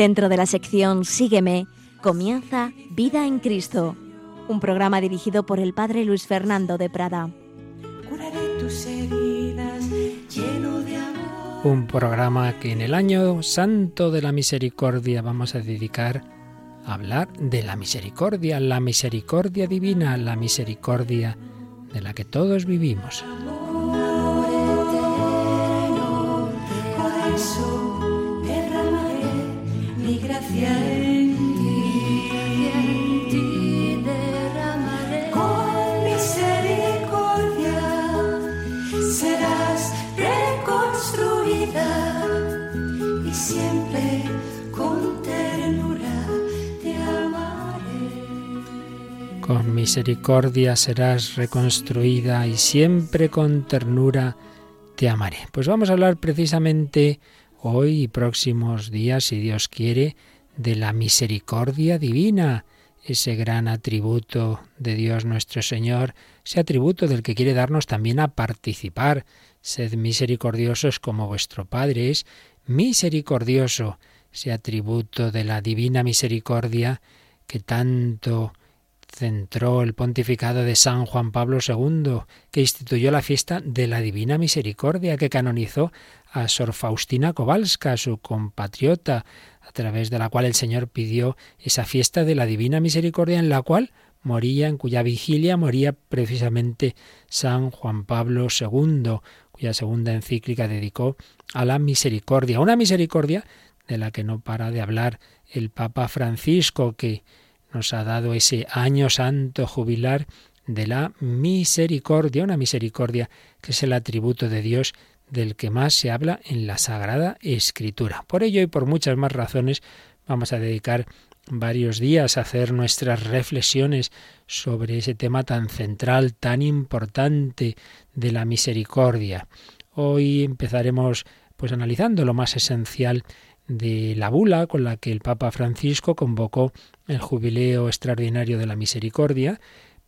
Dentro de la sección Sígueme, comienza Vida en Cristo, un programa dirigido por el Padre Luis Fernando de Prada. Un programa que en el año santo de la misericordia vamos a dedicar a hablar de la misericordia, la misericordia divina, la misericordia de la que todos vivimos. Misericordia serás reconstruida y siempre con ternura te amaré. Pues vamos a hablar precisamente hoy y próximos días, si Dios quiere, de la misericordia divina, ese gran atributo de Dios nuestro Señor, ese atributo del que quiere darnos también a participar. Sed misericordiosos como vuestro Padre es misericordioso, ese atributo de la divina misericordia que tanto centró el pontificado de San Juan Pablo II, que instituyó la fiesta de la Divina Misericordia, que canonizó a Sor Faustina Kowalska, su compatriota, a través de la cual el Señor pidió esa fiesta de la Divina Misericordia en la cual moría, en cuya vigilia moría precisamente San Juan Pablo II, cuya segunda encíclica dedicó a la misericordia, una misericordia de la que no para de hablar el Papa Francisco, que nos ha dado ese año santo jubilar de la misericordia, una misericordia que es el atributo de Dios del que más se habla en la Sagrada Escritura. Por ello y por muchas más razones vamos a dedicar varios días a hacer nuestras reflexiones sobre ese tema tan central, tan importante de la misericordia. Hoy empezaremos pues analizando lo más esencial de la bula con la que el Papa Francisco convocó el jubileo extraordinario de la misericordia,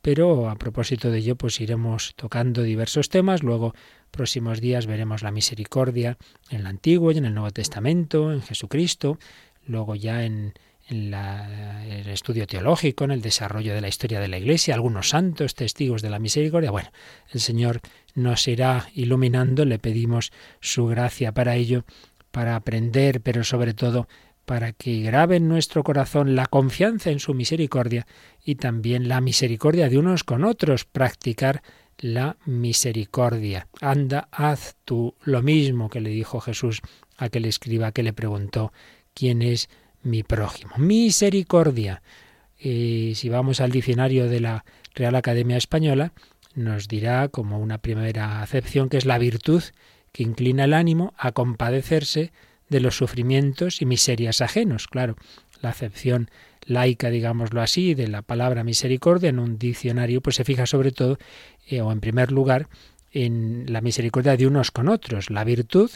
pero a propósito de ello pues iremos tocando diversos temas, luego próximos días veremos la misericordia en el Antiguo y en el Nuevo Testamento, en Jesucristo, luego ya en, en el estudio teológico, en el desarrollo de la historia de la Iglesia, algunos santos testigos de la misericordia. Bueno, el Señor nos irá iluminando, le pedimos su gracia para ello para aprender, pero sobre todo para que grabe en nuestro corazón la confianza en su misericordia y también la misericordia de unos con otros, practicar la misericordia. Anda, haz tú lo mismo que le dijo Jesús a aquel escriba que le preguntó quién es mi prójimo. Misericordia. Y si vamos al diccionario de la Real Academia Española, nos dirá como una primera acepción que es la virtud que inclina el ánimo a compadecerse de los sufrimientos y miserias ajenos. Claro, la acepción laica, digámoslo así, de la palabra misericordia en un diccionario, pues se fija sobre todo, eh, o en primer lugar, en la misericordia de unos con otros, la virtud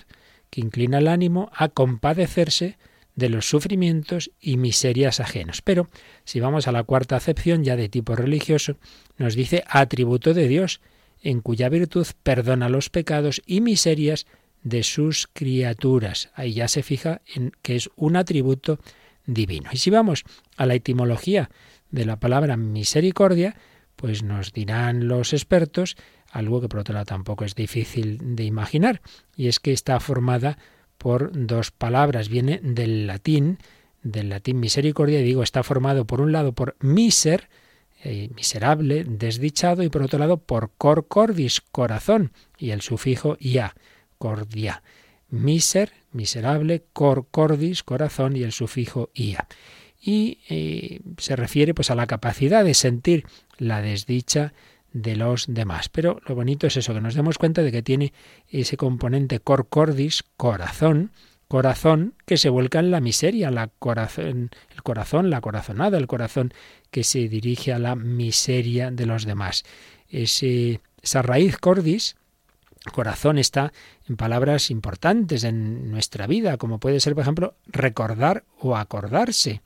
que inclina el ánimo a compadecerse de los sufrimientos y miserias ajenos. Pero si vamos a la cuarta acepción, ya de tipo religioso, nos dice atributo de Dios, en cuya virtud perdona los pecados y miserias de sus criaturas. Ahí ya se fija en que es un atributo divino. Y si vamos a la etimología de la palabra misericordia, pues nos dirán los expertos algo que por otro lado tampoco es difícil de imaginar, y es que está formada por dos palabras, viene del latín, del latín misericordia, y digo, está formado por un lado por miser, eh, miserable, desdichado, y por otro lado por cor cordis, corazón, y el sufijo ia, cordia. Miser, miserable, cor cordis, corazón, y el sufijo ia. Y eh, se refiere pues a la capacidad de sentir la desdicha de los demás. Pero lo bonito es eso, que nos demos cuenta de que tiene ese componente cor cordis, corazón, corazón que se vuelca en la miseria, la corazón, el corazón, la corazonada, el corazón que se dirige a la miseria de los demás. Ese, esa raíz cordis, corazón, está en palabras importantes en nuestra vida, como puede ser, por ejemplo, recordar o acordarse.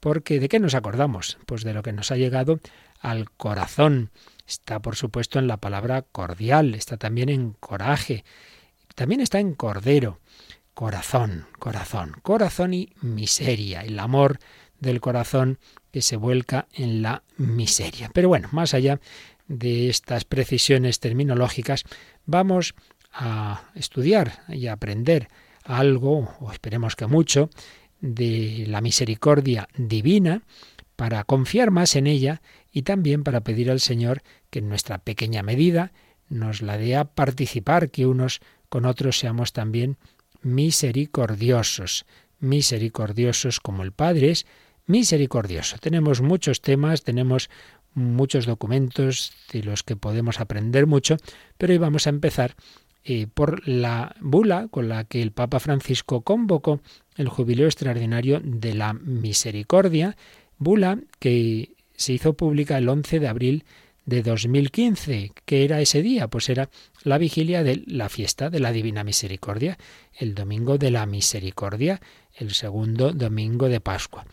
Porque ¿de qué nos acordamos? Pues de lo que nos ha llegado al corazón. Está, por supuesto, en la palabra cordial, está también en coraje, también está en cordero corazón, corazón, corazón y miseria, el amor del corazón que se vuelca en la miseria. Pero bueno, más allá de estas precisiones terminológicas, vamos a estudiar y a aprender algo, o esperemos que mucho, de la misericordia divina para confiar más en ella y también para pedir al Señor que en nuestra pequeña medida nos la dé a participar, que unos con otros seamos también misericordiosos, misericordiosos como el Padre es misericordioso. Tenemos muchos temas, tenemos muchos documentos de los que podemos aprender mucho, pero hoy vamos a empezar eh, por la bula con la que el Papa Francisco convocó el jubileo extraordinario de la misericordia, bula que se hizo pública el 11 de abril de 2015. ¿Qué era ese día? Pues era la vigilia de la fiesta de la Divina Misericordia, el domingo de la Misericordia, el segundo domingo de Pascua.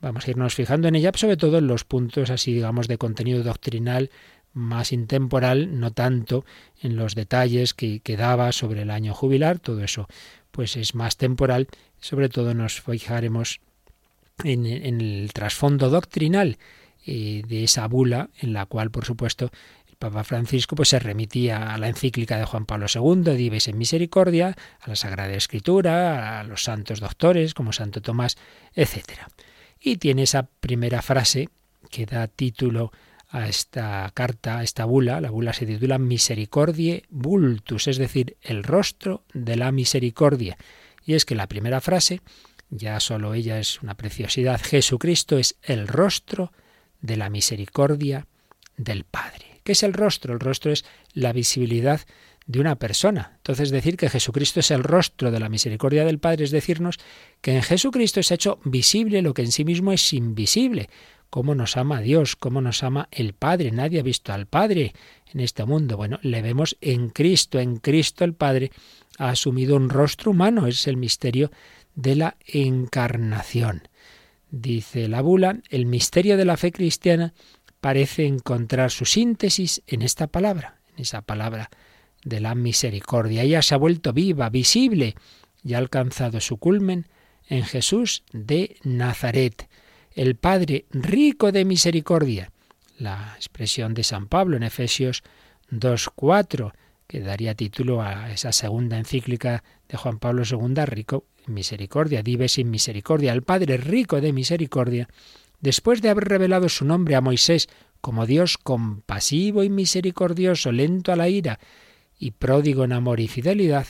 Vamos a irnos fijando en ella, sobre todo en los puntos así, digamos, de contenido doctrinal más intemporal, no tanto en los detalles que, quedaba sobre el año jubilar, todo eso pues es más temporal, sobre todo nos fijaremos en, el trasfondo doctrinal eh, de esa bula, en la cual, por supuesto, el Papa Francisco pues, se remitía a la encíclica de Juan Pablo II, Dives en Misericordia, a la Sagrada Escritura, a los santos doctores como Santo Tomás, etcétera. Y tiene esa primera frase que da título a esta carta, a esta bula. La bula se titula Misericordie Vultus, es decir, el rostro de la misericordia. Y es que la primera frase, ya solo ella es una preciosidad, Jesucristo es el rostro de la misericordia del Padre. ¿Qué es el rostro? El rostro es la visibilidad de una persona. Entonces decir que Jesucristo es el rostro de la misericordia del Padre es decirnos que en Jesucristo es hecho visible lo que en sí mismo es invisible. Cómo nos ama Dios, cómo nos ama el Padre. Nadie ha visto al Padre en este mundo. Bueno, le vemos en Cristo. En Cristo el Padre ha asumido un rostro humano. Es el misterio de la encarnación. Dice la bula, el misterio de la fe cristiana parece encontrar su síntesis en esta palabra, en esa palabra de la misericordia. Ella se ha vuelto viva, visible, y ha alcanzado su culmen en Jesús de Nazaret, el Padre rico de misericordia. La expresión de San Pablo en Efesios 2.4, que daría título a esa segunda encíclica de Juan Pablo II, rico misericordia, vive sin misericordia, el Padre rico de misericordia, después de haber revelado su nombre a Moisés como Dios compasivo y misericordioso, lento a la ira, y pródigo en amor y fidelidad,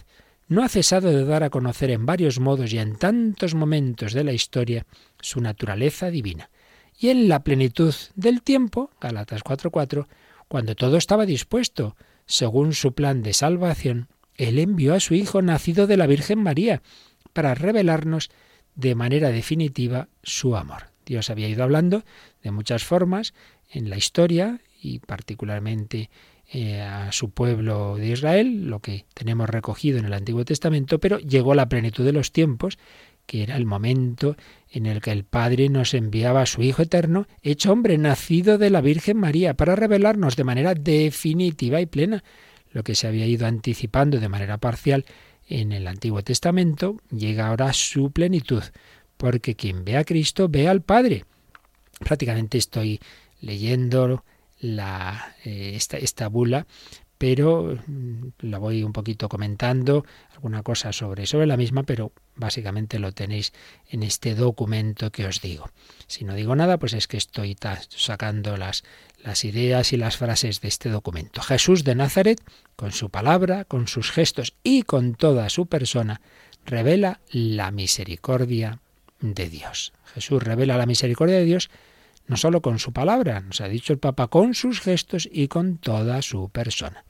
no ha cesado de dar a conocer en varios modos y en tantos momentos de la historia su naturaleza divina. Y en la plenitud del tiempo, Galatas 4:4, cuando todo estaba dispuesto, según su plan de salvación, Él envió a su Hijo nacido de la Virgen María, para revelarnos de manera definitiva su amor. Dios había ido hablando de muchas formas en la historia y particularmente eh, a su pueblo de Israel, lo que tenemos recogido en el Antiguo Testamento, pero llegó la plenitud de los tiempos, que era el momento en el que el Padre nos enviaba a su Hijo eterno, hecho hombre, nacido de la Virgen María, para revelarnos de manera definitiva y plena lo que se había ido anticipando de manera parcial en el Antiguo Testamento, llega ahora a su plenitud, porque quien ve a Cristo ve al Padre. Prácticamente estoy leyendo la, eh, esta, esta bula, pero mm, la voy un poquito comentando, alguna cosa sobre, sobre la misma, pero básicamente lo tenéis en este documento que os digo. Si no digo nada, pues es que estoy sacando las, las ideas y las frases de este documento. Jesús de Nazaret, con su palabra, con sus gestos y con toda su persona, revela la misericordia de Dios. Jesús revela la misericordia de Dios no solo con su palabra, nos ha dicho el Papa, con sus gestos y con toda su persona.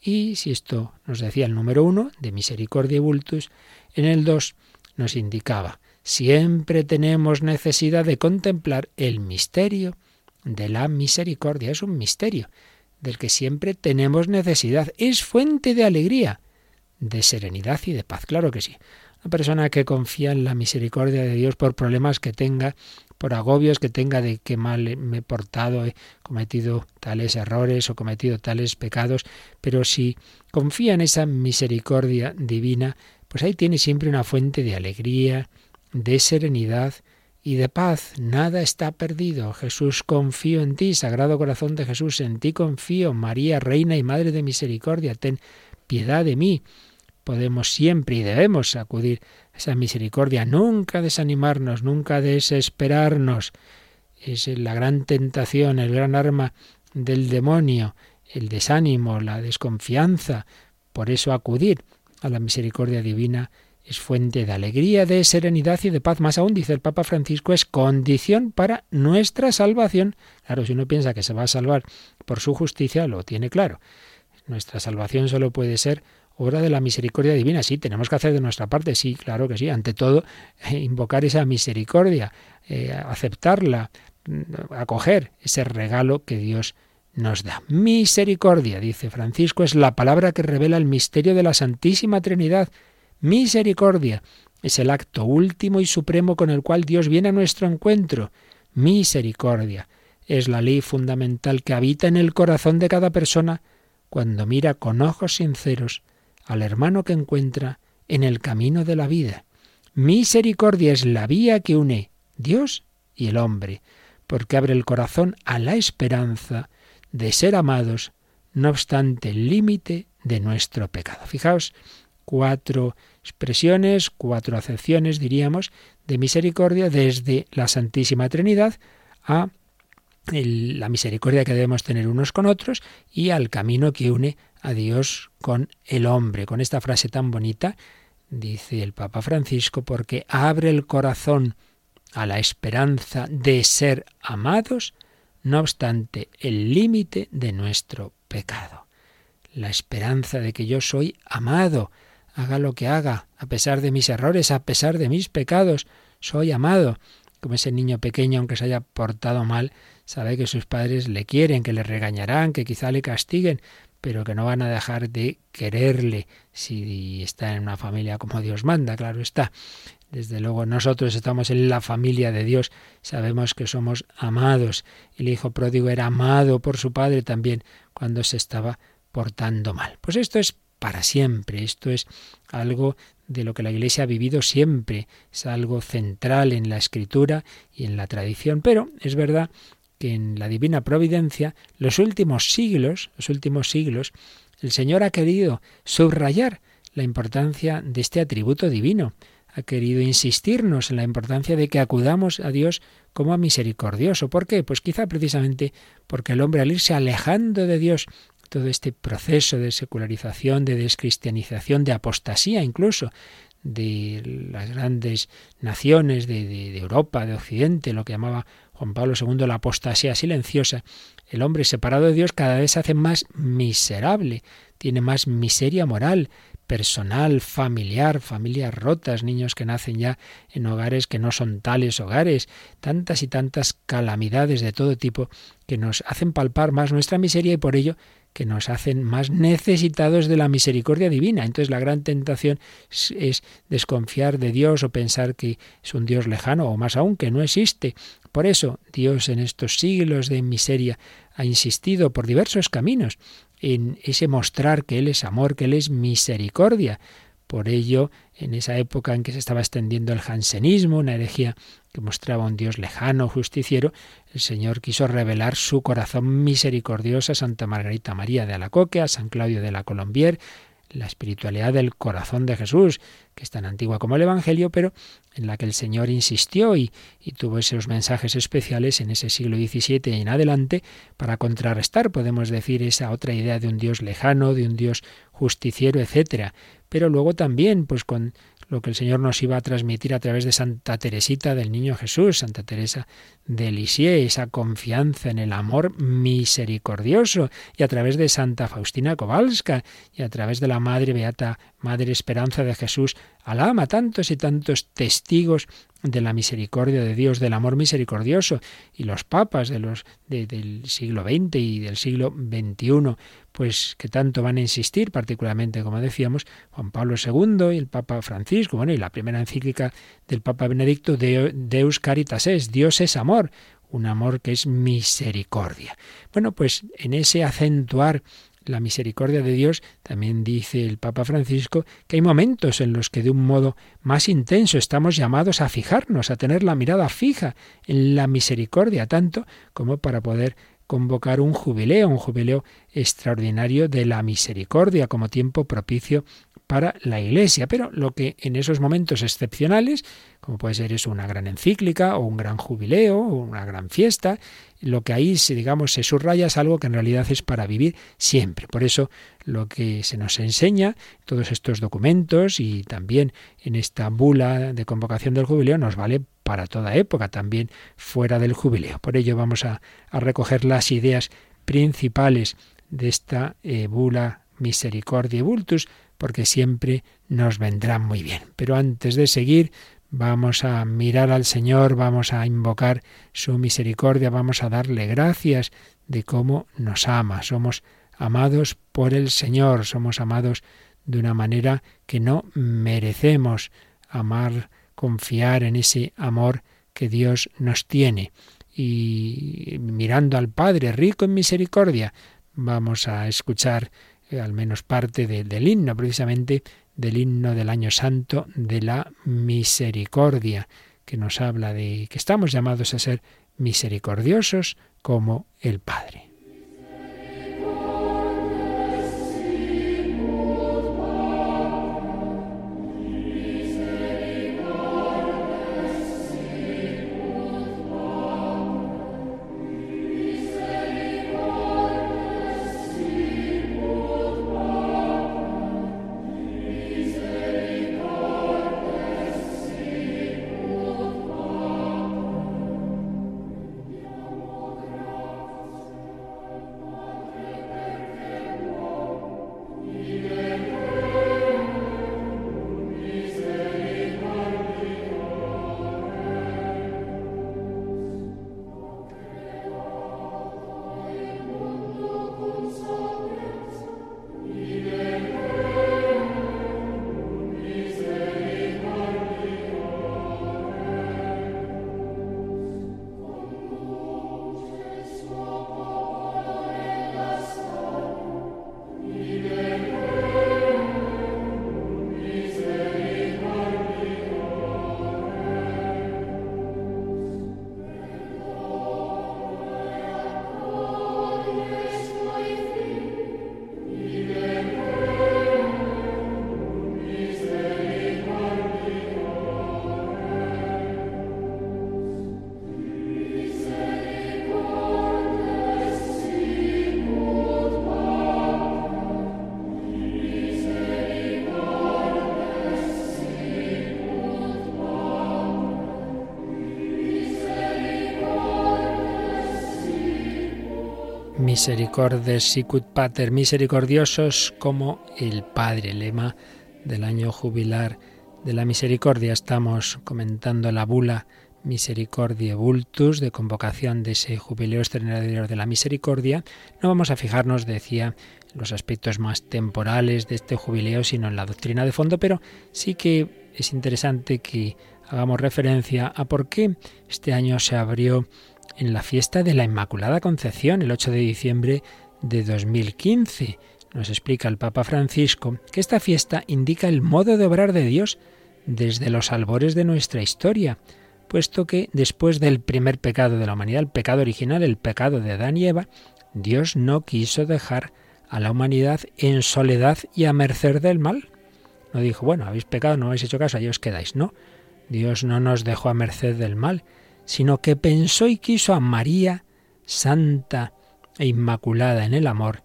Y si esto nos decía el número uno, de misericordia y vultus, en el dos nos indicaba, siempre tenemos necesidad de contemplar el misterio de la misericordia. Es un misterio del que siempre tenemos necesidad. Es fuente de alegría, de serenidad y de paz. Claro que sí. Una persona que confía en la misericordia de Dios por problemas que tenga, por agobios que tenga de qué mal me he portado, he cometido tales errores o cometido tales pecados, pero si confía en esa misericordia divina, pues ahí tiene siempre una fuente de alegría, de serenidad y de paz. Nada está perdido. Jesús, confío en ti, Sagrado Corazón de Jesús, en ti confío. María, Reina y Madre de Misericordia, ten piedad de mí. Podemos siempre y debemos acudir esa misericordia, nunca desanimarnos, nunca desesperarnos. Es la gran tentación, el gran arma del demonio, el desánimo, la desconfianza. Por eso acudir a la misericordia divina es fuente de alegría, de serenidad y de paz. Más aún, dice el Papa Francisco, es condición para nuestra salvación. Claro, si uno piensa que se va a salvar por su justicia, lo tiene claro. Nuestra salvación solo puede ser obra de la misericordia divina. Sí, tenemos que hacer de nuestra parte, sí, claro que sí. Ante todo, invocar esa misericordia, eh, aceptarla, mm, acoger ese regalo que Dios nos da. Misericordia, dice Francisco, es la palabra que revela el misterio de la Santísima Trinidad. Misericordia es el acto último y supremo con el cual Dios viene a nuestro encuentro. Misericordia es la ley fundamental que habita en el corazón de cada persona cuando mira con ojos sinceros al hermano que encuentra en el camino de la vida. Misericordia es la vía que une Dios y el hombre, porque abre el corazón a la esperanza de ser amados, no obstante el límite de nuestro pecado. Fijaos, cuatro expresiones, cuatro acepciones, diríamos, de misericordia desde la Santísima Trinidad a la misericordia que debemos tener unos con otros y al camino que une a Dios con el hombre. Con esta frase tan bonita, dice el Papa Francisco, porque abre el corazón a la esperanza de ser amados, no obstante el límite de nuestro pecado. La esperanza de que yo soy amado, haga lo que haga, a pesar de mis errores, a pesar de mis pecados, soy amado. Como ese niño pequeño, aunque se haya portado mal, sabe que sus padres le quieren, que le regañarán, que quizá le castiguen, pero que no van a dejar de quererle si está en una familia como Dios manda, claro está. Desde luego nosotros estamos en la familia de Dios, sabemos que somos amados. El hijo pródigo era amado por su padre también cuando se estaba portando mal. Pues esto es para siempre, esto es algo de lo que la Iglesia ha vivido siempre, es algo central en la escritura y en la tradición, pero es verdad que en la divina providencia, los últimos siglos, los últimos siglos, el Señor ha querido subrayar la importancia de este atributo divino ha querido insistirnos en la importancia de que acudamos a Dios como a misericordioso. ¿Por qué? Pues quizá precisamente porque el hombre al irse alejando de Dios, todo este proceso de secularización, de descristianización, de apostasía incluso, de las grandes naciones de, de, Europa, de Occidente, lo que llamaba Juan Pablo II la apostasía silenciosa, el hombre separado de Dios cada vez se hace más miserable, tiene más miseria moral, personal, familiar, familias rotas, niños que nacen ya en hogares que no son tales hogares, tantas y tantas calamidades de todo tipo que nos hacen palpar más nuestra miseria y por ello que nos hacen más necesitados de la misericordia divina. Entonces la gran tentación es, desconfiar de Dios o pensar que es un Dios lejano o más aún que no existe. Por eso Dios en estos siglos de miseria ha insistido por diversos caminos en ese mostrar que Él es amor, que Él es misericordia. Por ello, en esa época en que se estaba extendiendo el jansenismo, una herejía que mostraba un Dios lejano, justiciero, el Señor quiso revelar su corazón misericordioso a Santa Margarita María de Alacoque, a San Claudio de la Colombier, la espiritualidad del corazón de Jesús, que es tan antigua como el Evangelio, pero en la que el Señor insistió y, y, tuvo esos mensajes especiales en ese siglo XVII en adelante para contrarrestar, podemos decir, esa otra idea de un Dios lejano, de un Dios justiciero, etcétera. Pero luego también, pues con lo que el Señor nos iba a transmitir a través de Santa Teresita del Niño Jesús, Santa Teresa de Lisieux, esa confianza en el amor misericordioso, y a través de Santa Faustina Kowalska, y a través de la Madre Beata Madre Esperanza de Jesús, alama tantos y tantos testigos de la misericordia de Dios, del amor misericordioso, y los papas de los del siglo XX y del siglo XXI, pues que tanto van a insistir, particularmente, como decíamos, Juan Pablo II y el Papa Francisco, bueno, y la primera encíclica del Papa Benedicto, Deus Caritas es, Dios es amor, un amor que es misericordia. Bueno, pues en ese acentuar la misericordia de Dios, también dice el Papa Francisco que hay momentos en los que de un modo más intenso estamos llamados a fijarnos, a tener la mirada fija en la misericordia, tanto como para poder convocar un jubileo, un jubileo extraordinario de la misericordia como tiempo propicio para la Iglesia. Pero lo que en esos momentos excepcionales, como puede ser eso una gran encíclica o un gran jubileo o una gran fiesta, lo que ahí, digamos, se subraya es algo que en realidad es para vivir siempre. Por eso lo que se nos enseña, todos estos documentos y también en esta bula de convocación del jubileo nos vale para toda época, también fuera del jubileo. Por ello vamos a, recoger las ideas principales de esta eh, bula Misericordia Vultus, porque siempre nos vendrán muy bien. Pero antes de seguir, Vamos a mirar al Señor, vamos a invocar su misericordia, vamos a darle gracias de cómo nos ama. Somos amados por el Señor, somos amados de una manera que no merecemos. Amar, confiar en ese amor que Dios nos tiene. Y mirando al Padre, rico en misericordia, vamos a escuchar eh, al menos parte del himno, precisamente del himno del año santo de la misericordia, que nos habla de que estamos llamados a ser misericordiosos como el Padre. Misericordes sicut pater, misericordiosos como el Padre, lema del año jubilar de la misericordia. Estamos comentando la bula Misericordia Vultus de convocación de ese jubileo extraordinario de la misericordia. No vamos a fijarnos, decía, en los aspectos más temporales de este jubileo, sino en la doctrina de fondo, pero sí que es interesante que hagamos referencia a por qué este año se abrió en la fiesta de la Inmaculada Concepción, el 8 de diciembre de 2015. Nos explica el Papa Francisco que esta fiesta indica el modo de obrar de Dios desde los albores de nuestra historia, puesto que después del primer pecado de la humanidad, el pecado original, el pecado de Adán y Eva, Dios no quiso dejar a la humanidad en soledad y a merced del mal. No dijo, bueno, habéis pecado, no habéis hecho caso, ahí os quedáis. No, Dios no nos dejó a merced del mal, sino que pensó y quiso a María, santa e inmaculada en el amor,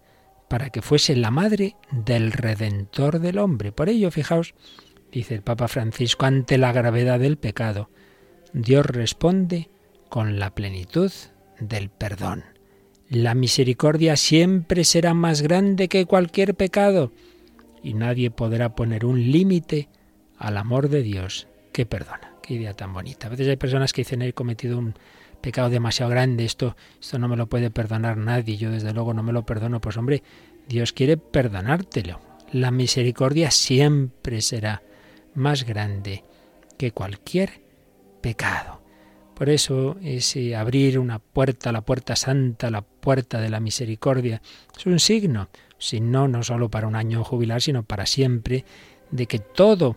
para que fuese la madre del Redentor del hombre. Por ello, fijaos, dice el Papa Francisco, ante la gravedad del pecado, Dios responde con la plenitud del perdón. La misericordia siempre será más grande que cualquier pecado. y nadie podrá poner un límite al amor de Dios que perdona. Qué idea tan bonita. A veces hay personas que dicen he cometido un pecado demasiado grande, esto, esto no me lo puede perdonar nadie, yo desde luego no me lo perdono. Pues hombre, Dios quiere perdonártelo. La misericordia siempre será más grande que cualquier pecado. Por eso ese abrir una puerta, la puerta santa, la puerta de la misericordia, es un signo, si no, no solo para un año jubilar, sino para siempre, de que todo,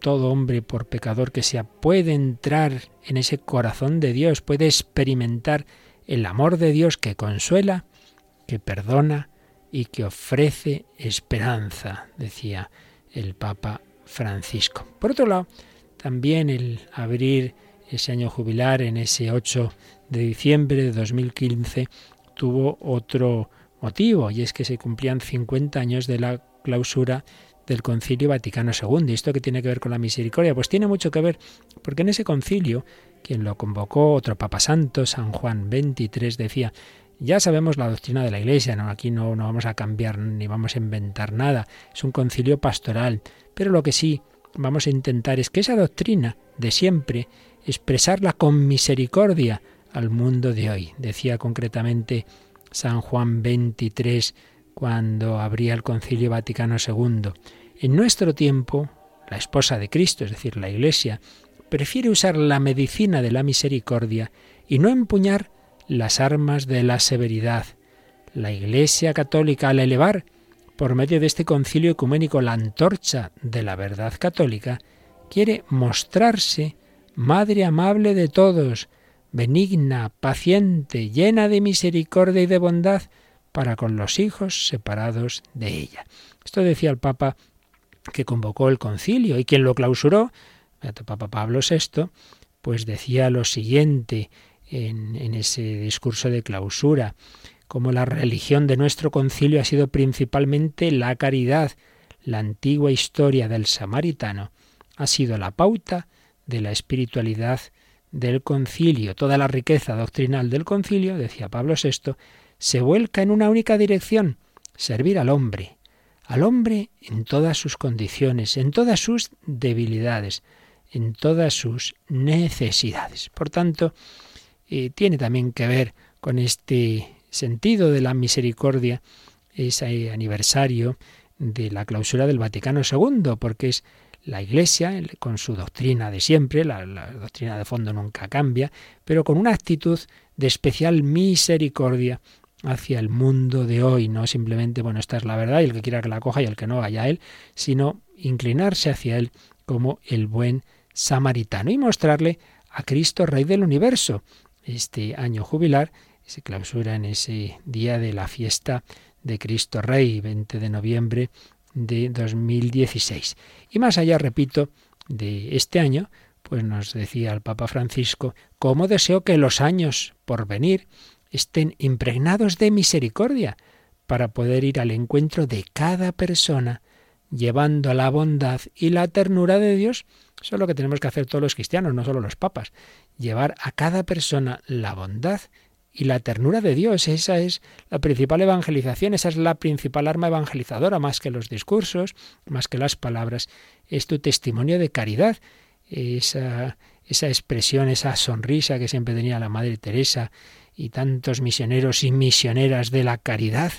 todo hombre, por pecador que sea, puede entrar en ese corazón de Dios, puede experimentar el amor de Dios que consuela, que perdona y que ofrece esperanza, decía el Papa Francisco. Por otro lado, también el abrir ese año jubilar en ese 8 de diciembre de 2015 tuvo otro motivo y es que se cumplían 50 años de la clausura del Concilio Vaticano II. ¿Y esto qué tiene que ver con la misericordia? Pues tiene mucho que ver, porque en ese concilio, quien lo convocó, otro Papa Santo, San Juan XXIII, decía, ya sabemos la doctrina de la Iglesia, ¿no? aquí no, no vamos a cambiar ni vamos a inventar nada, es un concilio pastoral, pero lo que sí vamos a intentar es que esa doctrina de siempre, expresarla con misericordia al mundo de hoy. Decía concretamente San Juan XXIII cuando abría el Concilio Vaticano II. En nuestro tiempo, la esposa de Cristo, es decir, la Iglesia, prefiere usar la medicina de la misericordia y no empuñar las armas de la severidad. La Iglesia católica, al elevar por medio de este concilio ecuménico la antorcha de la verdad católica, quiere mostrarse Madre amable de todos, benigna, paciente, llena de misericordia y de bondad para con los hijos separados de ella. Esto decía el Papa que convocó el concilio y quien lo clausuró, el Papa Pablo VI, pues decía lo siguiente en, en ese discurso de clausura, como la religión de nuestro concilio ha sido principalmente la caridad, la antigua historia del samaritano ha sido la pauta de la espiritualidad del concilio. Toda la riqueza doctrinal del concilio, decía Pablo VI, se vuelca en una única dirección, servir al hombre, al hombre en todas sus condiciones, en todas sus debilidades, en todas sus necesidades. Por tanto, eh, tiene también que ver con este sentido de la misericordia, ese aniversario de la clausura del Vaticano II, porque es la Iglesia, con su doctrina de siempre, la, doctrina de fondo nunca cambia, pero con una actitud de especial misericordia hacia el mundo de hoy, no simplemente, bueno, esta es la verdad y el que quiera que la coja y el que no vaya a él, sino inclinarse hacia él como el buen samaritano y mostrarle a Cristo Rey del universo. Este año jubilar se clausura en ese día de la fiesta de Cristo Rey, 20 de noviembre de 2016. Y más allá, repito, de este año, pues nos decía el Papa Francisco, cómo deseo que los años por venir estén impregnados de misericordia para poder ir al encuentro de cada persona, llevando la bondad y la ternura de Dios. Eso es lo que tenemos que hacer todos los cristianos, no solo los papas, llevar a cada persona la bondad y la ternura de Dios. Esa es la principal evangelización, esa es la principal arma evangelizadora, más que los discursos, más que las palabras. Es tu testimonio de caridad, esa, esa expresión, esa sonrisa que siempre tenía la Madre Teresa y tantos misioneros y misioneras de la caridad.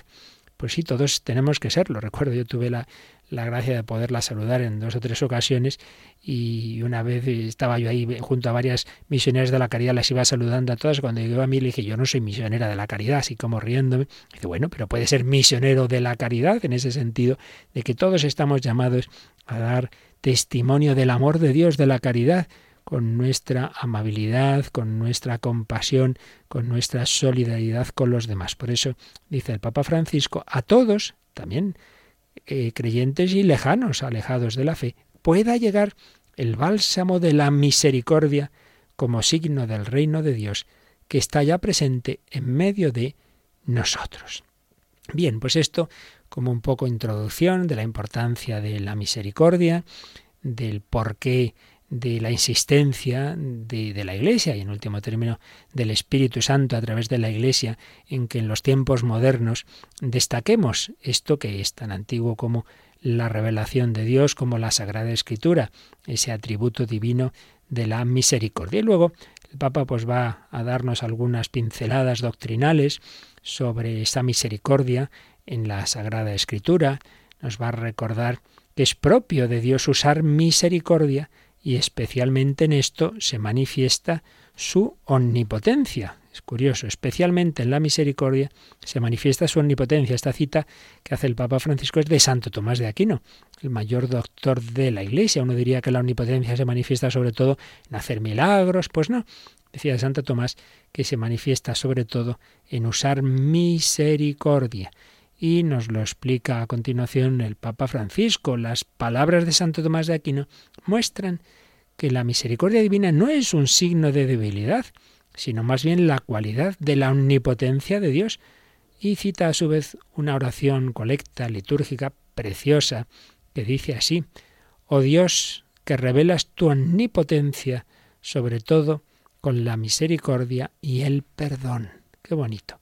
Pues sí, todos tenemos que serlo. Recuerdo, yo tuve la, la gracia de poderla saludar en dos o tres ocasiones y una vez estaba yo ahí junto a varias misioneras de la caridad, las iba saludando a todas. Cuando llegó a mí le dije, yo no soy misionera de la caridad, así como riéndome. dice, bueno, pero puede ser misionero de la caridad en ese sentido de que todos estamos llamados a dar testimonio del amor de Dios, de la caridad, con nuestra amabilidad, con nuestra compasión, con nuestra solidaridad con los demás. Por eso dice el Papa Francisco, a todos, también eh, creyentes y lejanos, alejados de la fe, pueda llegar el bálsamo de la misericordia como signo del reino de Dios que está ya presente en medio de nosotros. Bien, pues esto como un poco introducción de la importancia de la misericordia, del por qué de la insistencia de, la Iglesia y en último término del Espíritu Santo a través de la Iglesia en que en los tiempos modernos destaquemos esto que es tan antiguo como la revelación de Dios como la Sagrada Escritura, ese atributo divino de la misericordia. Y luego el Papa pues va a darnos algunas pinceladas doctrinales sobre esa misericordia en la Sagrada Escritura, nos va a recordar que es propio de Dios usar misericordia y especialmente en esto se manifiesta su omnipotencia. Es curioso, especialmente en la misericordia se manifiesta su omnipotencia. Esta cita que hace el Papa Francisco es de Santo Tomás de Aquino, el mayor doctor de la Iglesia. Uno diría que la omnipotencia se manifiesta sobre todo en hacer milagros, pues no. Decía Santo Tomás que se manifiesta sobre todo en usar misericordia. Y nos lo explica a continuación el Papa Francisco. Las palabras de Santo Tomás de Aquino muestran que la misericordia divina no es un signo de debilidad, sino más bien la cualidad de la omnipotencia de Dios. Y cita a su vez una oración colecta litúrgica preciosa que dice así, Oh Dios, que revelas tu omnipotencia, sobre todo con la misericordia y el perdón. Qué bonito.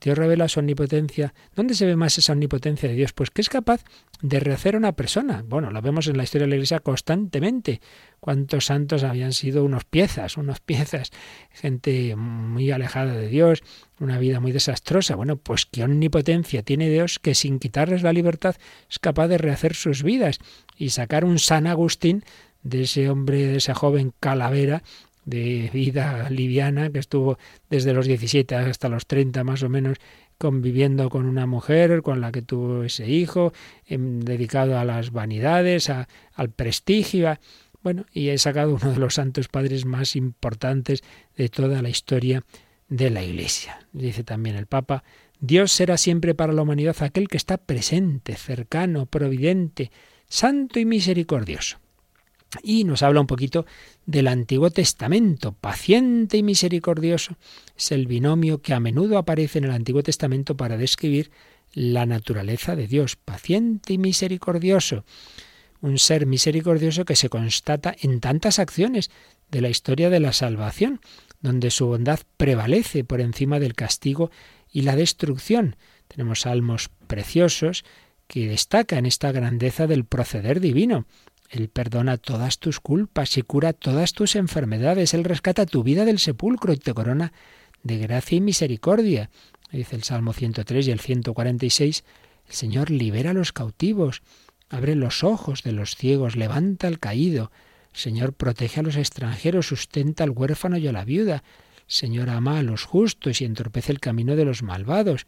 Dios revela su omnipotencia. ¿Dónde se ve más esa omnipotencia de Dios? Pues que es capaz de rehacer a una persona. Bueno, lo vemos en la historia de la Iglesia constantemente. ¿Cuántos santos habían sido unos piezas, unos piezas? Gente muy alejada de Dios, una vida muy desastrosa. Bueno, pues qué omnipotencia tiene Dios que sin quitarles la libertad es capaz de rehacer sus vidas y sacar un San Agustín de ese hombre, de ese joven calavera de vida liviana, que estuvo desde los 17 hasta los 30 más o menos conviviendo con una mujer con la que tuvo ese hijo, em, dedicado a las vanidades, al prestigio. Bueno, y he sacado uno de los santos padres más importantes de toda la historia de la Iglesia. Dice también el Papa, Dios será siempre para la humanidad aquel que está presente, cercano, providente, santo y misericordioso. Y nos habla un poquito del Antiguo Testamento. Paciente y misericordioso es el binomio que a menudo aparece en el Antiguo Testamento para describir la naturaleza de Dios. Paciente y misericordioso. Un ser misericordioso que se constata en tantas acciones de la historia de la salvación, donde su bondad prevalece por encima del castigo y la destrucción. Tenemos salmos preciosos que destacan esta grandeza del proceder divino. Él perdona todas tus culpas y cura todas tus enfermedades. Él rescata tu vida del sepulcro y te corona de gracia y misericordia. Dice el Salmo 103 y el 146. El Señor libera a los cautivos, abre los ojos de los ciegos, levanta al caído. El Señor protege a los extranjeros, sustenta al huérfano y a la viuda. El Señor ama a los justos y entorpece el camino de los malvados.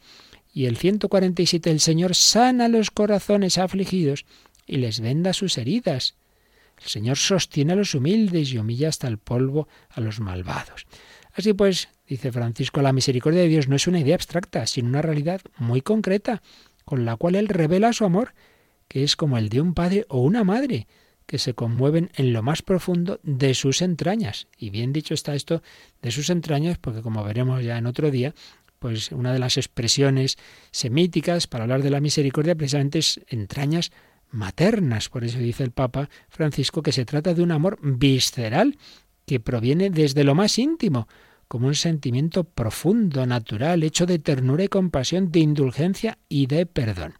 Y el 147. El Señor sana los corazones afligidos y les venda sus heridas. El Señor sostiene a los humildes y humilla hasta el polvo a los malvados. Así pues, dice Francisco, la misericordia de Dios no es una idea abstracta, sino una realidad muy concreta, con la cual Él revela su amor, que es como el de un padre o una madre, que se conmueven en lo más profundo de sus entrañas. Y bien dicho está esto de sus entrañas, porque como veremos ya en otro día, pues una de las expresiones semíticas para hablar de la misericordia precisamente es entrañas maternas. Por eso dice el Papa Francisco que se trata de un amor visceral que proviene desde lo más íntimo, como un sentimiento profundo, natural, hecho de ternura y compasión, de indulgencia y de perdón.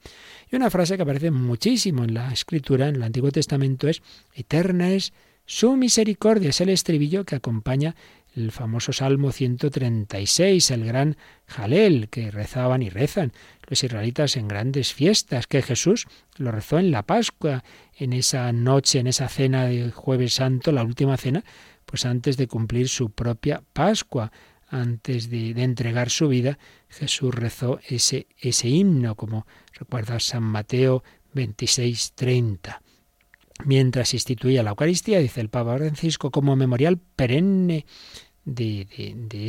Y una frase que aparece muchísimo en la escritura, en el Antiguo Testamento, es, Eterna es su misericordia, es el estribillo que acompaña el famoso Salmo 136, el gran Jalel, que rezaban y rezan los israelitas en grandes fiestas, que Jesús lo rezó en la Pascua, en esa noche, en esa cena de jueves santo, la última cena, pues antes de cumplir su propia Pascua, antes de, entregar su vida, Jesús rezó ese, ese himno, como recuerda San Mateo 26, 30 mientras instituía la Eucaristía, dice el Papa Francisco, como memorial perenne de, de, de,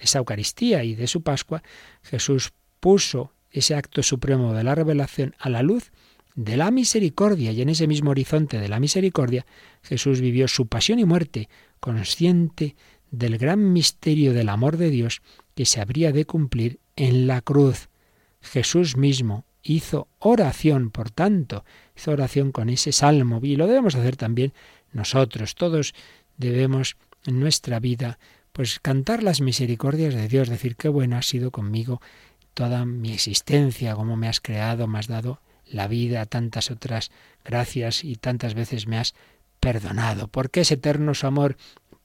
esa Eucaristía y de su Pascua, Jesús puso ese acto supremo de la revelación a la luz de la misericordia y en ese mismo horizonte de la misericordia Jesús vivió su pasión y muerte, consciente del gran misterio del amor de Dios que se habría de cumplir en la cruz. Jesús mismo hizo oración, por tanto, hizo oración con ese salmo y lo debemos hacer también nosotros. Todos debemos en nuestra vida pues cantar las misericordias de Dios, decir qué bueno has sido conmigo toda mi existencia, cómo me has creado, me has dado la vida, tantas otras gracias y tantas veces me has perdonado. Porque es eterno su amor,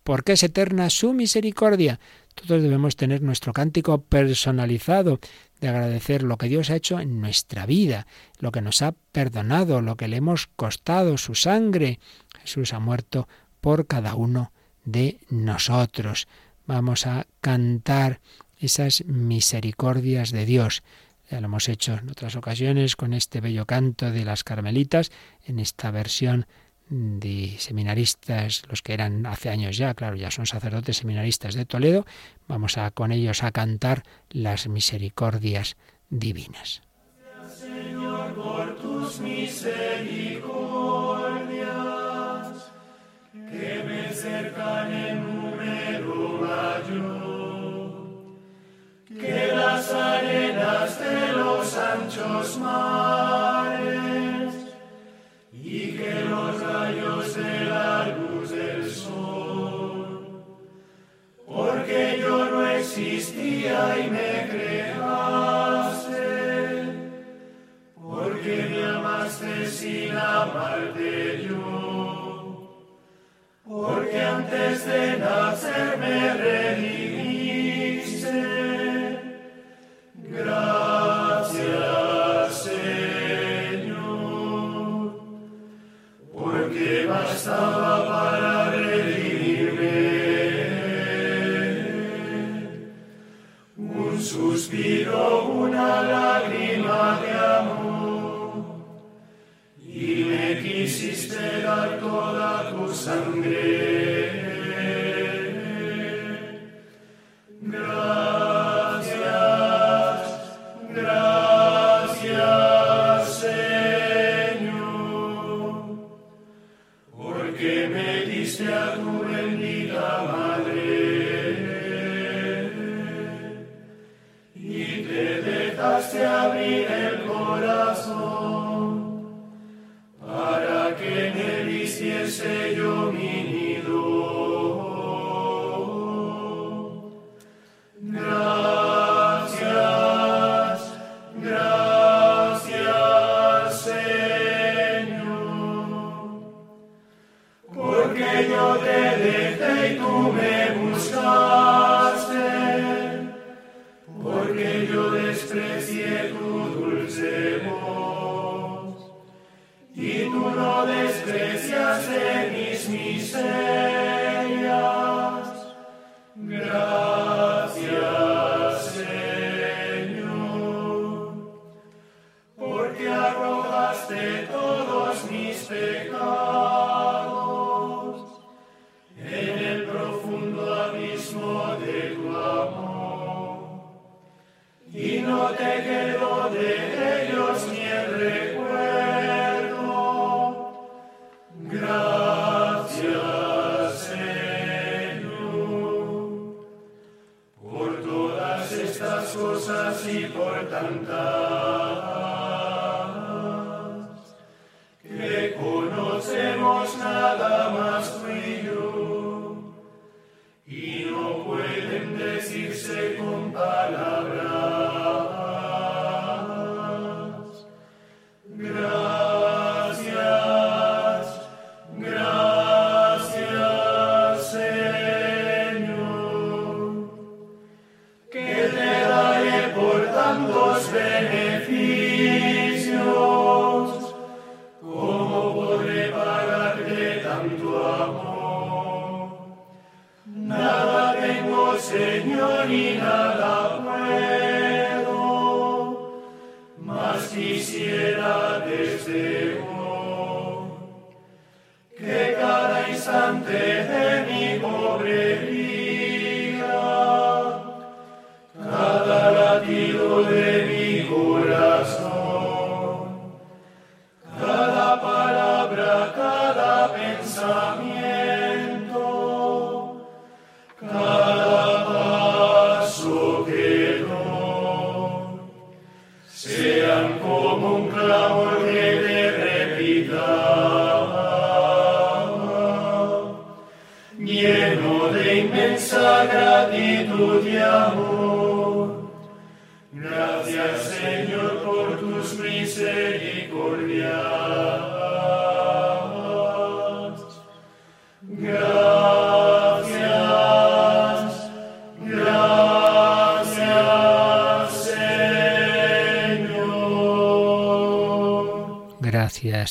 porque es eterna su misericordia. Todos debemos tener nuestro cántico personalizado de agradecer lo que Dios ha hecho en nuestra vida, lo que nos ha perdonado, lo que le hemos costado, su sangre. Jesús ha muerto por cada uno de nosotros. Vamos a cantar esas misericordias de Dios. Ya lo hemos hecho en otras ocasiones con este bello canto de las Carmelitas, en esta versión de seminaristas, los que eran hace años ya, claro, ya son sacerdotes seminaristas de Toledo, vamos a con ellos a cantar las misericordias divinas. Señor, por tus misericordias, que me cercan en número mayor, que las arenas de los anchos mares y que los rayos de la luz del sol, porque yo no existía y me creaste, porque me amaste sin amarte porque antes de nacer me redimiste. Dar toda tu sangre. No despreciaste mis miserias.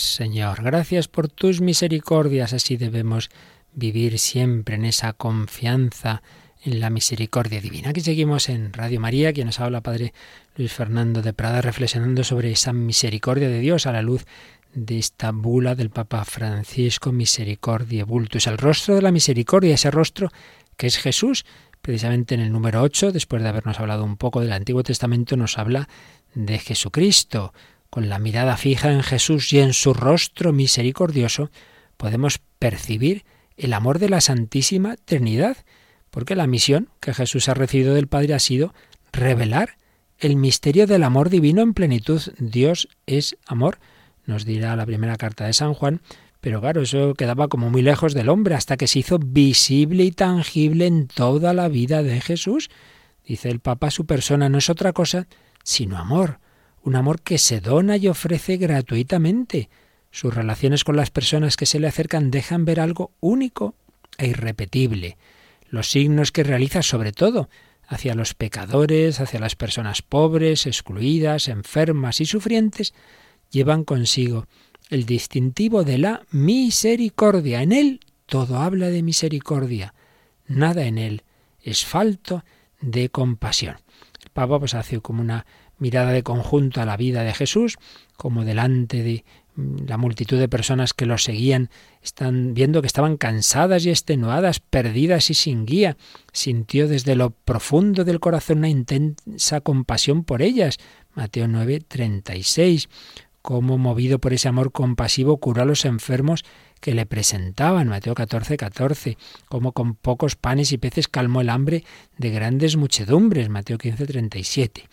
Señor. Gracias por tus misericordias. Así debemos vivir siempre en esa confianza en la misericordia divina. Aquí seguimos en Radio María, quien nos habla Padre Luis Fernando de Prada, reflexionando sobre esa misericordia de Dios a la luz de esta bula del Papa Francisco, Misericordia Vultus, el rostro de la misericordia, ese rostro que es Jesús. Precisamente en el número 8, después de habernos hablado un poco del Antiguo Testamento, nos habla de Jesucristo. Con la mirada fija en Jesús y en su rostro misericordioso, podemos percibir el amor de la Santísima Trinidad, porque la misión que Jesús ha recibido del Padre ha sido revelar el misterio del amor divino en plenitud. Dios es amor, nos dirá la primera carta de San Juan, pero claro, eso quedaba como muy lejos del hombre hasta que se hizo visible y tangible en toda la vida de Jesús. Dice el Papa, su persona no es otra cosa sino amor, un amor que se dona y ofrece gratuitamente. Sus relaciones con las personas que se le acercan dejan ver algo único e irrepetible. Los signos que realiza sobre todo hacia los pecadores, hacia las personas pobres, excluidas, enfermas y sufrientes, llevan consigo el distintivo de la misericordia. En él todo habla de misericordia. Nada en él es falto de compasión. El Papa pues hace como una mirada de conjunto a la vida de Jesús, como delante de la multitud de personas que lo seguían están viendo que estaban cansadas y extenuadas, perdidas y sin guía. Sintió desde lo profundo del corazón una intensa compasión por ellas. Mateo 9, 36. Cómo movido por ese amor compasivo curó a los enfermos que le presentaban. Mateo 14, 14. Cómo con pocos panes y peces calmó el hambre de grandes muchedumbres. Mateo 15, 37.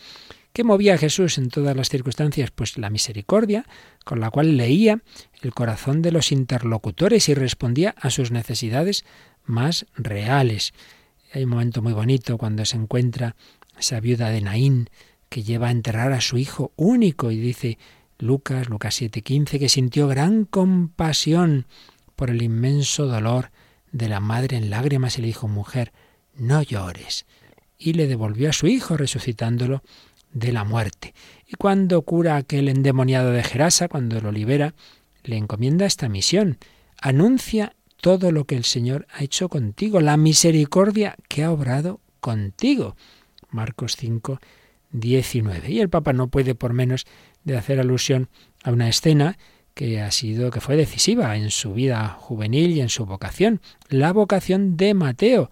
¿Qué movía a Jesús en todas las circunstancias? Pues la misericordia, con la cual leía el corazón de los interlocutores y respondía a sus necesidades más reales. Hay un momento muy bonito cuando se encuentra esa viuda de Naín que lleva a enterrar a su hijo único y dice Lucas, Lucas 7:15, que sintió gran compasión por el inmenso dolor de la madre en lágrimas y le dijo, mujer, no llores. Y le devolvió a su hijo, resucitándolo de la muerte. Y cuando cura aquel endemoniado de Gerasa, cuando lo libera, le encomienda esta misión. Anuncia todo lo que el Señor ha hecho contigo, la misericordia que ha obrado contigo. Marcos 5, 19. Y el Papa no puede por menos de hacer alusión a una escena que ha sido que fue decisiva en su vida juvenil y en su vocación, la vocación de Mateo.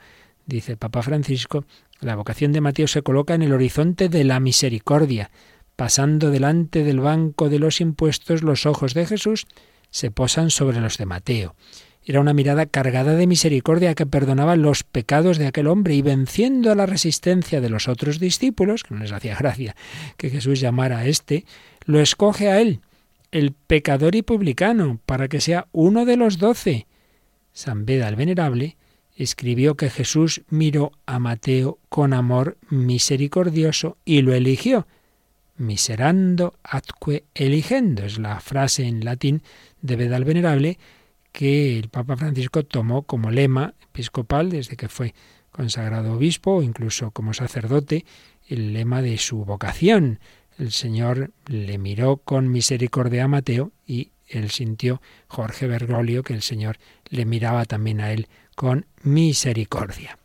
Dice el Papa Francisco la vocación de Mateo se coloca en el horizonte de la misericordia. Pasando delante del banco de los impuestos, los ojos de Jesús se posan sobre los de Mateo. Era una mirada cargada de misericordia que perdonaba los pecados de aquel hombre y venciendo a la resistencia de los otros discípulos, que no les hacía gracia que Jesús llamara a éste, lo escoge a él, el pecador y publicano, para que sea uno de los doce. San Beda el Venerable escribió que Jesús miró a Mateo con amor misericordioso y lo eligió. Miserando atque eligendo es la frase en latín de Beda el Venerable que el Papa Francisco tomó como lema episcopal desde que fue consagrado obispo o incluso como sacerdote, el lema de su vocación. El Señor le miró con misericordia a Mateo y él sintió, Jorge Bergoglio, que el Señor le miraba también a él con misericordia.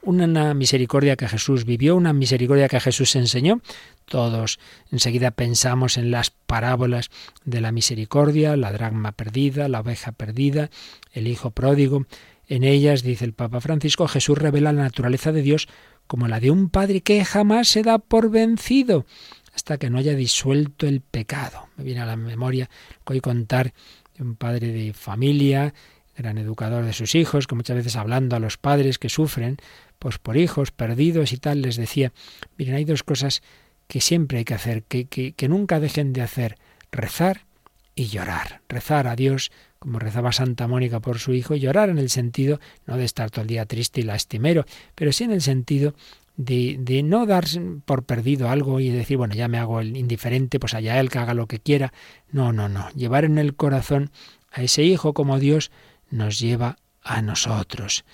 Una misericordia que Jesús vivió, una misericordia que Jesús enseñó. Todos enseguida pensamos en las parábolas de la misericordia, la dragma perdida, la oveja perdida, el hijo pródigo. En ellas, dice el Papa Francisco, Jesús revela la naturaleza de Dios como la de un padre que jamás se da por vencido hasta que no haya disuelto el pecado. Me viene a la memoria hoy contar de un padre de familia, gran educador de sus hijos, que muchas veces hablando a los padres que sufren, pues por hijos perdidos y tal, les decía, miren, hay dos cosas que siempre hay que hacer, que, que, que nunca dejen de hacer, rezar y llorar. Rezar a Dios como rezaba Santa Mónica por su hijo, y llorar en el sentido no de estar todo el día triste y lastimero, pero sí en el sentido de, de, no dar por perdido algo y decir, bueno, ya me hago el indiferente, pues allá él que haga lo que quiera. No, no, no. Llevar en el corazón a ese Hijo como Dios nos lleva a nosotros.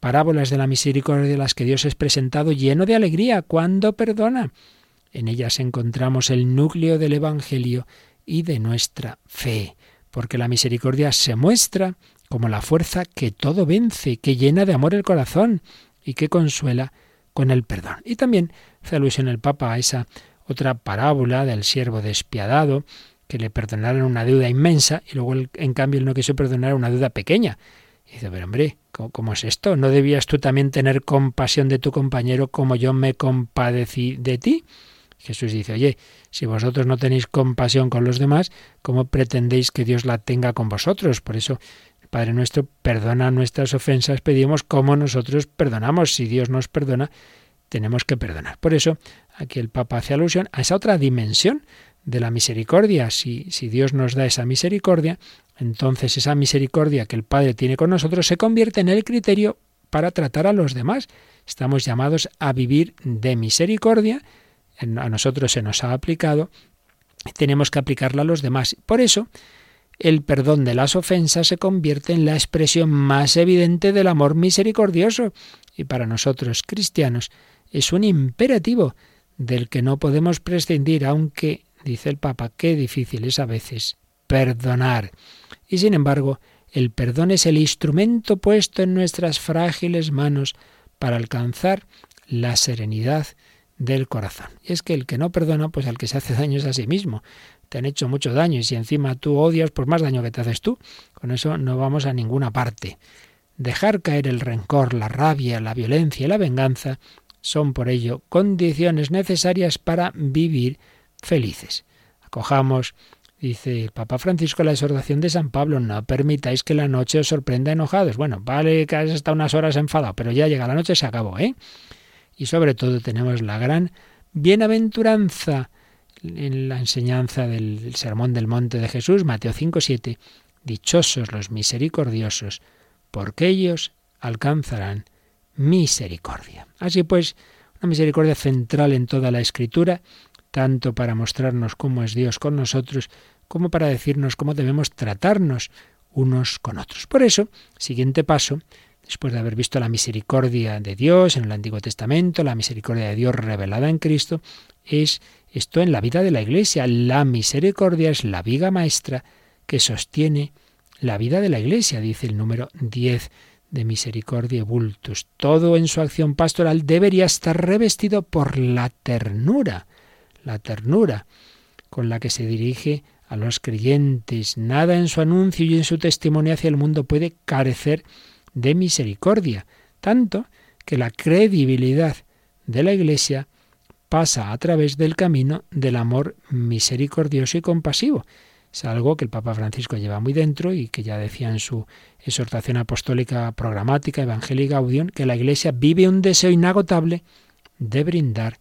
Parábolas de la misericordia las que Dios es presentado lleno de alegría cuando perdona. En ellas encontramos el núcleo del Evangelio y de nuestra fe, porque la misericordia se muestra como la fuerza que todo vence, que llena de amor el corazón y que consuela con el perdón. Y también hace alusión el Papa a esa otra parábola del siervo despiadado, que le perdonaron una deuda inmensa y luego en cambio él no quiso perdonar una deuda pequeña. Y dice, pero hombre, ¿cómo, es esto? ¿No debías tú también tener compasión de tu compañero como yo me compadecí de ti? Jesús dice, oye, si vosotros no tenéis compasión con los demás, ¿cómo pretendéis que Dios la tenga con vosotros? Por eso, Padre nuestro, perdona nuestras ofensas, pedimos como nosotros perdonamos. Si Dios nos perdona, tenemos que perdonar. Por eso, aquí el Papa hace alusión a esa otra dimensión de la misericordia. Si, si Dios nos da esa misericordia, entonces esa misericordia que el Padre tiene con nosotros se convierte en el criterio para tratar a los demás. Estamos llamados a vivir de misericordia, a nosotros se nos ha aplicado, tenemos que aplicarla a los demás. Por eso, el perdón de las ofensas se convierte en la expresión más evidente del amor misericordioso y para nosotros cristianos es un imperativo del que no podemos prescindir, aunque dice el Papa, qué difícil es a veces perdonar. Y sin embargo, el perdón es el instrumento puesto en nuestras frágiles manos para alcanzar la serenidad del corazón. Y es que el que no perdona, pues al que se hace daño es a sí mismo. Te han hecho mucho daño y si encima tú odias, pues más daño que te haces tú. Con eso no vamos a ninguna parte. Dejar caer el rencor, la rabia, la violencia y la venganza son por ello condiciones necesarias para vivir felices. Acojamos, dice el Papa Francisco, la exhortación de San Pablo, no permitáis que la noche os sorprenda enojados. Bueno, vale que has estado unas horas enfadado, pero ya llega la noche, se acabó, ¿eh? Y sobre todo tenemos la gran bienaventuranza en la enseñanza del Sermón del Monte de Jesús, Mateo 5, 7, dichosos los misericordiosos, porque ellos alcanzarán misericordia. Así pues, una misericordia central en toda la Escritura, tanto para mostrarnos cómo es Dios con nosotros, como para decirnos cómo debemos tratarnos unos con otros. Por eso, siguiente paso, después de haber visto la misericordia de Dios en el Antiguo Testamento, la misericordia de Dios revelada en Cristo, es esto en la vida de la Iglesia. La misericordia es la viga maestra que sostiene la vida de la Iglesia, dice el número 10 de Misericordia Bultus. Todo en su acción pastoral debería estar revestido por la ternura la ternura con la que se dirige a los creyentes. Nada en su anuncio y en su testimonio hacia el mundo puede carecer de misericordia, tanto que la credibilidad de la Iglesia pasa a través del camino del amor misericordioso y compasivo. Es algo que el Papa Francisco lleva muy dentro y que ya decía en su exhortación apostólica programática Evangélica Audión, que la Iglesia vive un deseo inagotable de brindar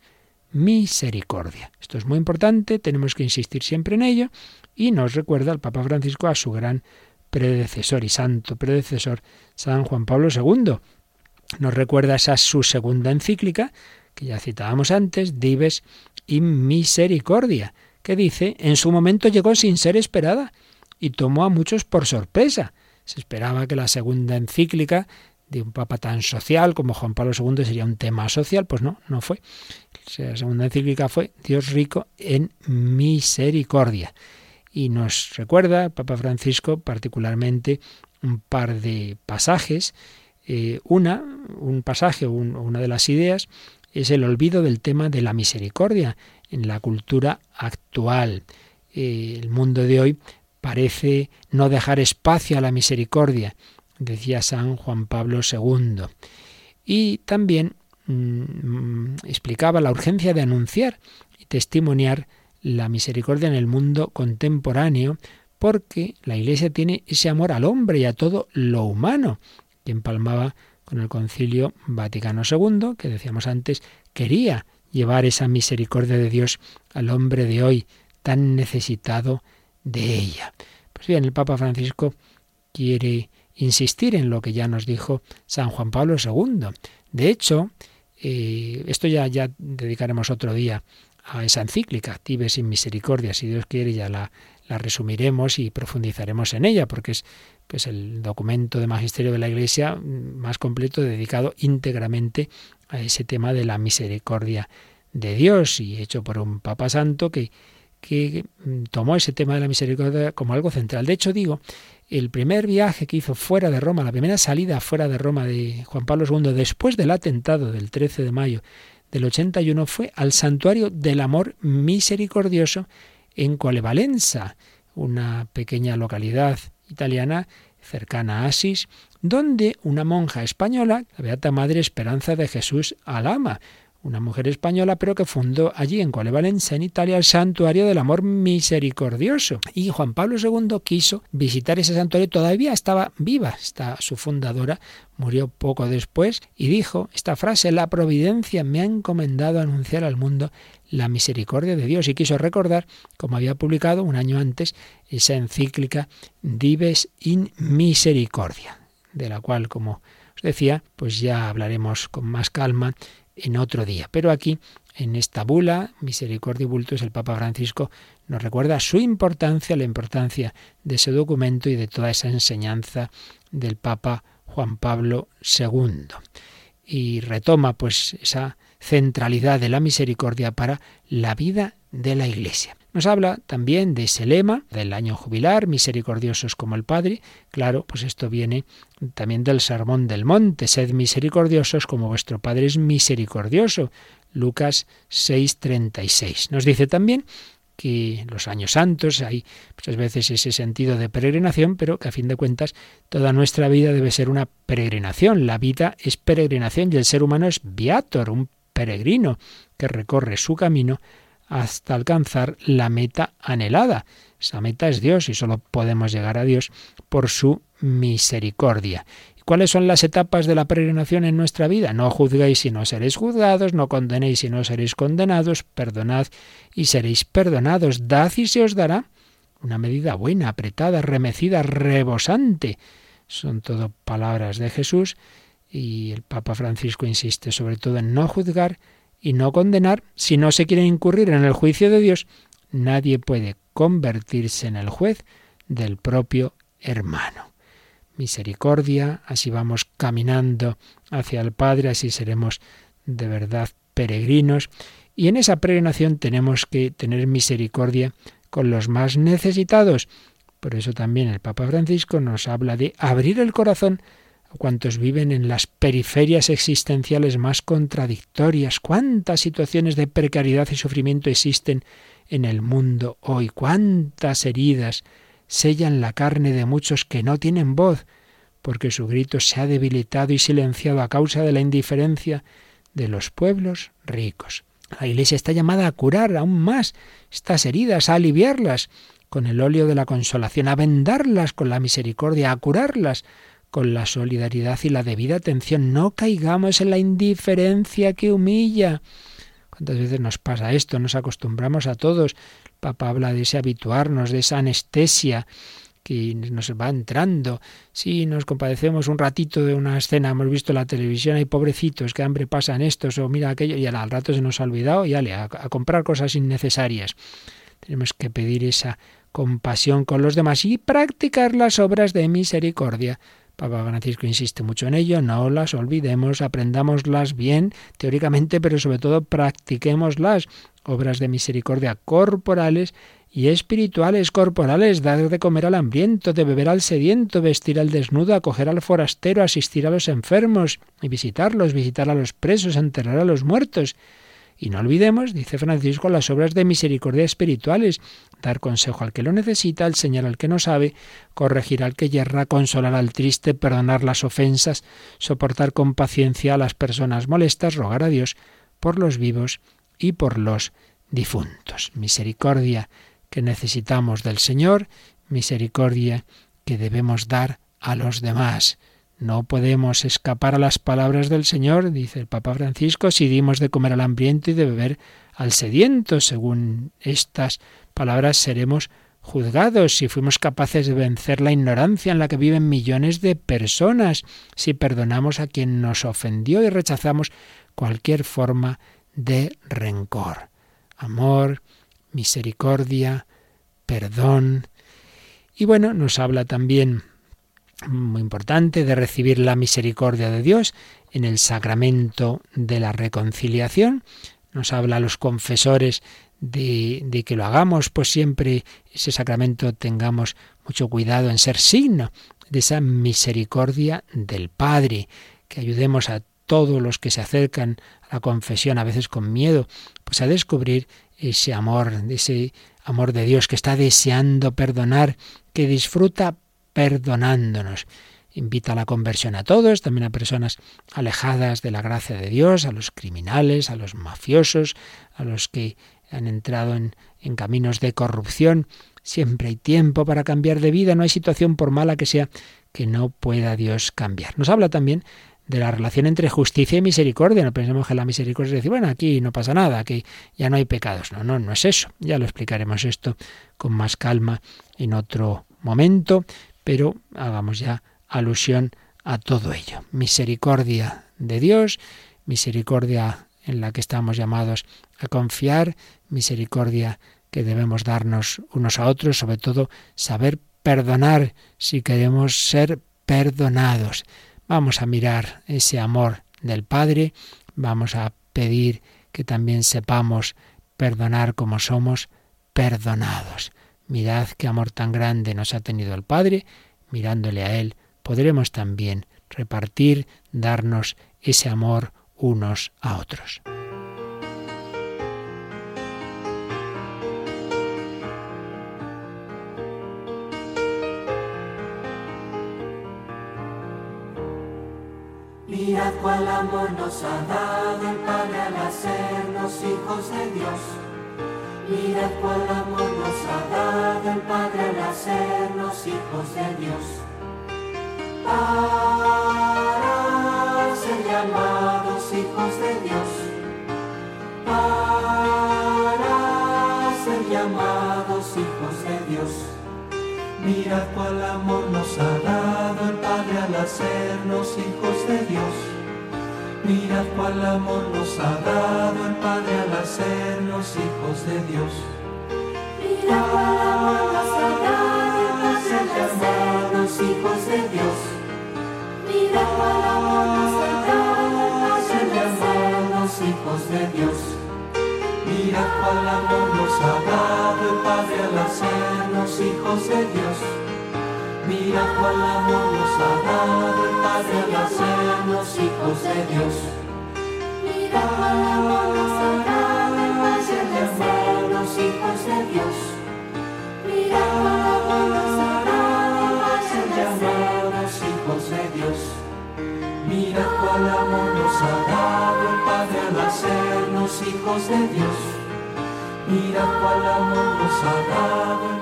misericordia. Esto es muy importante, tenemos que insistir siempre en ello y nos recuerda el Papa Francisco a su gran predecesor y santo predecesor, San Juan Pablo II. Nos recuerda esa su segunda encíclica, que ya citábamos antes, Dives in Misericordia, que dice, en su momento llegó sin ser esperada y tomó a muchos por sorpresa. Se esperaba que la segunda encíclica de un papa tan social como Juan Pablo II sería un tema social, pues no, no fue. La segunda encíclica fue Dios rico en misericordia. Y nos recuerda, Papa Francisco, particularmente un par de pasajes. Eh, una, un pasaje, una de las ideas, es el olvido del tema de la misericordia en la cultura actual. Eh, el mundo de hoy parece no dejar espacio a la misericordia decía San Juan Pablo II. Y también mm, explicaba la urgencia de anunciar y testimoniar la misericordia en el mundo contemporáneo, porque la Iglesia tiene ese amor al hombre y a todo lo humano, que empalmaba con el Concilio Vaticano II, que decíamos antes, quería llevar esa misericordia de Dios al hombre de hoy, tan necesitado de ella. Pues bien, el Papa Francisco quiere insistir en lo que ya nos dijo San Juan Pablo II. De hecho, Eh, esto ya, ya dedicaremos otro día a esa encíclica, Tibe sin misericordia, si Dios quiere ya la, la resumiremos y profundizaremos en ella, porque es pues, el documento de magisterio de la Iglesia más completo dedicado íntegramente a ese tema de la misericordia de Dios y hecho por un Papa Santo que, que tomó ese tema de la misericordia como algo central. De hecho, digo, el primer viaje que hizo fuera de Roma, la primera salida fuera de Roma de Juan Pablo II, después del atentado del 13 de mayo del 81, fue al santuario del amor misericordioso en Colevalenza, una pequeña localidad italiana cercana a Asis, donde una monja española, la Beata Madre Esperanza de Jesús Alama, una mujer española, pero que fundó allí en Colevalenza, en Italia, el Santuario del Amor Misericordioso. Y Juan Pablo II quiso visitar ese santuario, todavía estaba viva, está su fundadora, murió poco después, y dijo esta frase, la providencia me ha encomendado anunciar al mundo la misericordia de Dios, y quiso recordar, como había publicado un año antes, esa encíclica Dives in Misericordia, de la cual, como os decía, pues ya hablaremos con más calma en otro día. Pero aquí, en esta bula, Misericordia Bultus, el Papa Francisco nos recuerda su importancia, la importancia de ese documento y de toda esa enseñanza del Papa Juan Pablo II. Y retoma pues esa centralidad de la misericordia para la vida de la Iglesia. Nos habla también de ese lema del año jubilar, misericordiosos como el Padre. Claro, pues esto viene también del Sermón del Monte, sed misericordiosos como vuestro Padre es misericordioso. Lucas 6:36. Nos dice también que los años santos hay muchas veces ese sentido de peregrinación, pero que a fin de cuentas toda nuestra vida debe ser una peregrinación. La vida es peregrinación y el ser humano es viator, un peregrino que recorre su camino hasta alcanzar la meta anhelada. Esa meta es Dios y solo podemos llegar a Dios por su misericordia. ¿Cuáles son las etapas de la peregrinación en nuestra vida? No juzguéis y no seréis juzgados, no condenéis y no seréis condenados, perdonad y seréis perdonados, dad y se os dará. Una medida buena, apretada, remecida, rebosante. Son todo palabras de Jesús y el Papa Francisco insiste sobre todo en no juzgar y no condenar, si no se quiere incurrir en el juicio de Dios, nadie puede convertirse en el juez del propio hermano. Misericordia, así vamos caminando hacia el Padre, así seremos de verdad peregrinos, y en esa peregrinación tenemos que tener misericordia con los más necesitados. Por eso también el Papa Francisco nos habla de abrir el corazón cuantos viven en las periferias existenciales más contradictorias. ¿Cuántas situaciones de precariedad y sufrimiento existen en el mundo hoy? ¿Cuántas heridas sellan la carne de muchos que no tienen voz, porque su grito se ha debilitado y silenciado a causa de la indiferencia de los pueblos ricos? La Iglesia está llamada a curar aún más estas heridas, a aliviarlas con el óleo de la consolación, a vendarlas con la misericordia, a curarlas con la solidaridad y la debida atención. No caigamos en la indiferencia que humilla. ¿Cuántas veces nos pasa esto? Nos acostumbramos a todos. El Papa habla de ese habituarnos, de esa anestesia que nos va entrando. Si nos compadecemos un ratito de una escena, hemos visto la televisión, hay pobrecitos, qué hambre pasan estos, o mira aquello, y al rato se nos ha olvidado, y ale, a, a comprar cosas innecesarias. Tenemos que pedir esa compasión con los demás y practicar las obras de misericordia Papa Francisco insiste mucho en ello, no las olvidemos, aprendámoslas bien teóricamente, pero sobre todo practiquémoslas. Obras de misericordia corporales y espirituales corporales, dar de comer al hambriento, de beber al sediento, vestir al desnudo, acoger al forastero, asistir a los enfermos y visitarlos, visitar a los presos, enterrar a los muertos. Y no olvidemos, dice Francisco, las obras de misericordia espirituales, dar consejo al que lo necesita, enseñar al que no sabe, corregir al que yerra, consolar al triste, perdonar las ofensas, soportar con paciencia a las personas molestas, rogar a Dios por los vivos y por los difuntos. Misericordia que necesitamos del Señor, misericordia que debemos dar a los demás. No podemos escapar a las palabras del Señor, dice el Papa Francisco, si dimos de comer al hambriento y de beber al sediento. Según estas palabras seremos juzgados, si fuimos capaces de vencer la ignorancia en la que viven millones de personas, si perdonamos a quien nos ofendió y rechazamos cualquier forma de rencor. Amor, misericordia, perdón. Y bueno, nos habla también, muy importante, de recibir la misericordia de Dios en el sacramento de la reconciliación. Nos habla a los confesores de, de, que lo hagamos, pues siempre ese sacramento tengamos mucho cuidado en ser signo de esa misericordia del Padre, que ayudemos a todos los que se acercan a la confesión, a veces con miedo, pues a descubrir ese amor, ese amor de Dios que está deseando perdonar, que disfruta perdonándonos. Invita a la conversión a todos, también a personas alejadas de la gracia de Dios, a los criminales, a los mafiosos, a los que han entrado en, caminos de corrupción. Siempre hay tiempo para cambiar de vida, no hay situación por mala que sea que no pueda Dios cambiar. Nos habla también de la relación entre justicia y misericordia. No pensemos que la misericordia es decir, bueno, aquí no pasa nada, aquí ya no hay pecados. No, no, no es eso. Ya lo explicaremos esto con más calma en otro momento, pero hagamos ya alusión a todo ello. Misericordia de Dios, misericordia en la que estamos llamados a confiar, misericordia que debemos darnos unos a otros, sobre todo saber perdonar si queremos ser perdonados. Vamos a mirar ese amor del Padre, vamos a pedir que también sepamos perdonar como somos perdonados. Mirad qué amor tan grande nos ha tenido el Padre, mirándole a Él, podremos también repartir, darnos ese amor unos a otros. Mirad cuál amor nos ha dado el Padre al hacernos hijos de Dios. Mirad cuál amor nos ha dado el Padre al hacernos hijos de Dios. Para ser llamados hijos de Dios. Para ser llamados hijos de Dios. Mirad cuál amor nos ha dado el Padre al hacernos hijos de Dios. Mirad cuál amor nos ha dado el Padre al hacernos hijos de Dios. Mirad cuál amor nos ha dado el Padre al hacernos hijos de Dios. Mirad cuál amor nos ha dado el Padre al hacernos hijos de Dios. Mirad cuál amor nos ha dado el Padre al hacernos hijos de Dios. Mirad cuál amor nos ha dado el Padre al hacernos hijos de Dios. Mirad cuál amor nos ha dado el Padre al hacernos hijos de Dios. Mirad cuál amor nos ha dado el Padre al hacernos hijos de Dios. Mirad cuál amor nos ha dado el Padre al hacernos hijos de Dios. Mirad cuál amor nos ha dado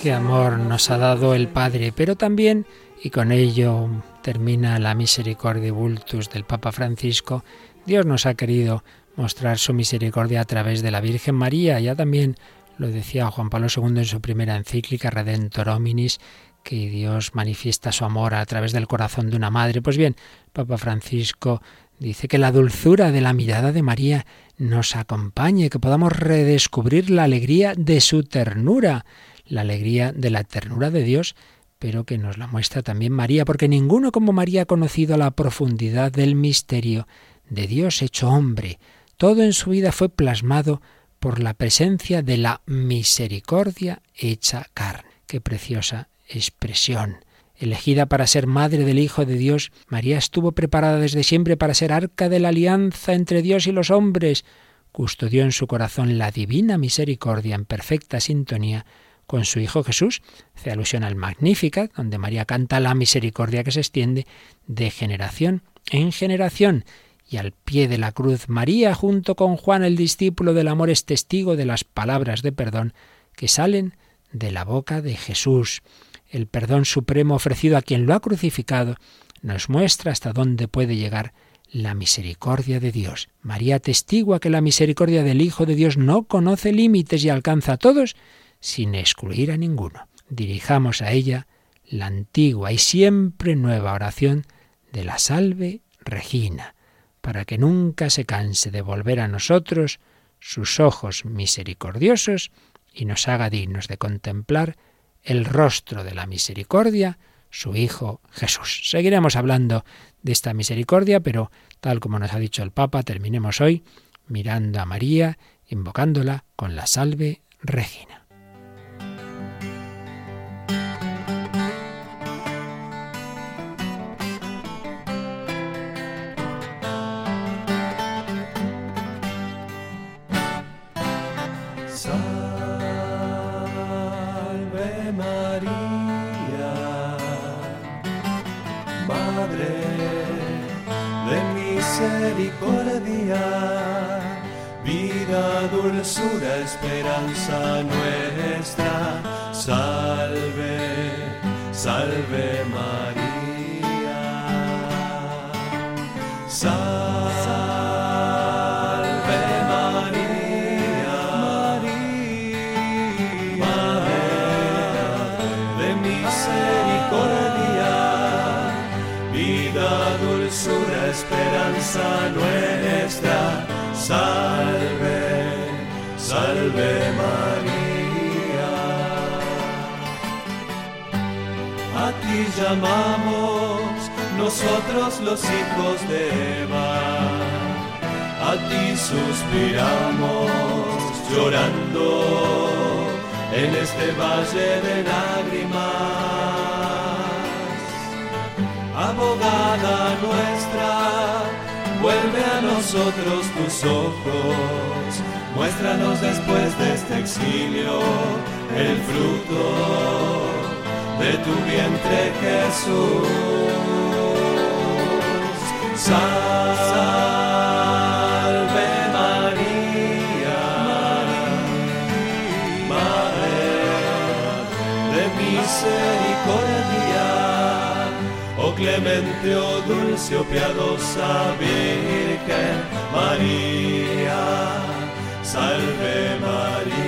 Qué amor nos ha dado el Padre, pero también, y con ello termina la misericordia vultus del Papa Francisco, Dios nos ha querido mostrar su misericordia a través de la Virgen María. Ya también lo decía Juan Pablo II en su primera encíclica Redentor Hominis, que Dios manifiesta su amor a través del corazón de una madre. Pues bien, Papa Francisco dice que la dulzura de la mirada de María nos acompañe, que podamos redescubrir la alegría de su ternura, la alegría de la ternura de Dios, pero que nos la muestra también María, porque ninguno como María ha conocido la profundidad del misterio de Dios hecho hombre. Todo en su vida fue plasmado por la presencia de la misericordia hecha carne. Qué preciosa expresión. Elegida para ser madre del Hijo de Dios, María estuvo preparada desde siempre para ser arca de la alianza entre Dios y los hombres. Custodió en su corazón la divina misericordia en perfecta sintonía con su Hijo Jesús. Hace alusión al Magnificat, donde María canta la misericordia que se extiende de generación en generación. Y al pie de la cruz, María, junto con Juan el discípulo del amor, es testigo de las palabras de perdón que salen de la boca de Jesús. El perdón supremo ofrecido a quien lo ha crucificado nos muestra hasta dónde puede llegar la misericordia de Dios. María testigua que la misericordia del Hijo de Dios no conoce límites y alcanza a todos sin excluir a ninguno. Dirijamos a ella la antigua y siempre nueva oración de la salve Regina, para que nunca se canse de volver a nosotros sus ojos misericordiosos y nos haga dignos de contemplar el rostro de la misericordia, su Hijo Jesús. Seguiremos hablando de esta misericordia, pero tal como nos ha dicho el Papa, terminemos hoy mirando a María, invocándola con la salve Regina. Esperanza nuestra, salve, salve María. Salve María, María, Madre de misericordia, vida, dulzura, esperanza nuestra, salve Llamamos nosotros los hijos de Eva, a ti suspiramos llorando en este valle de lágrimas. Abogada nuestra, vuelve a nosotros tus ojos Muéstranos después de este exilio el fruto de tu vientre Jesús. Salve María, Madre de misericordia, oh clemente, oh dulce, oh piadosa Virgen María salve María.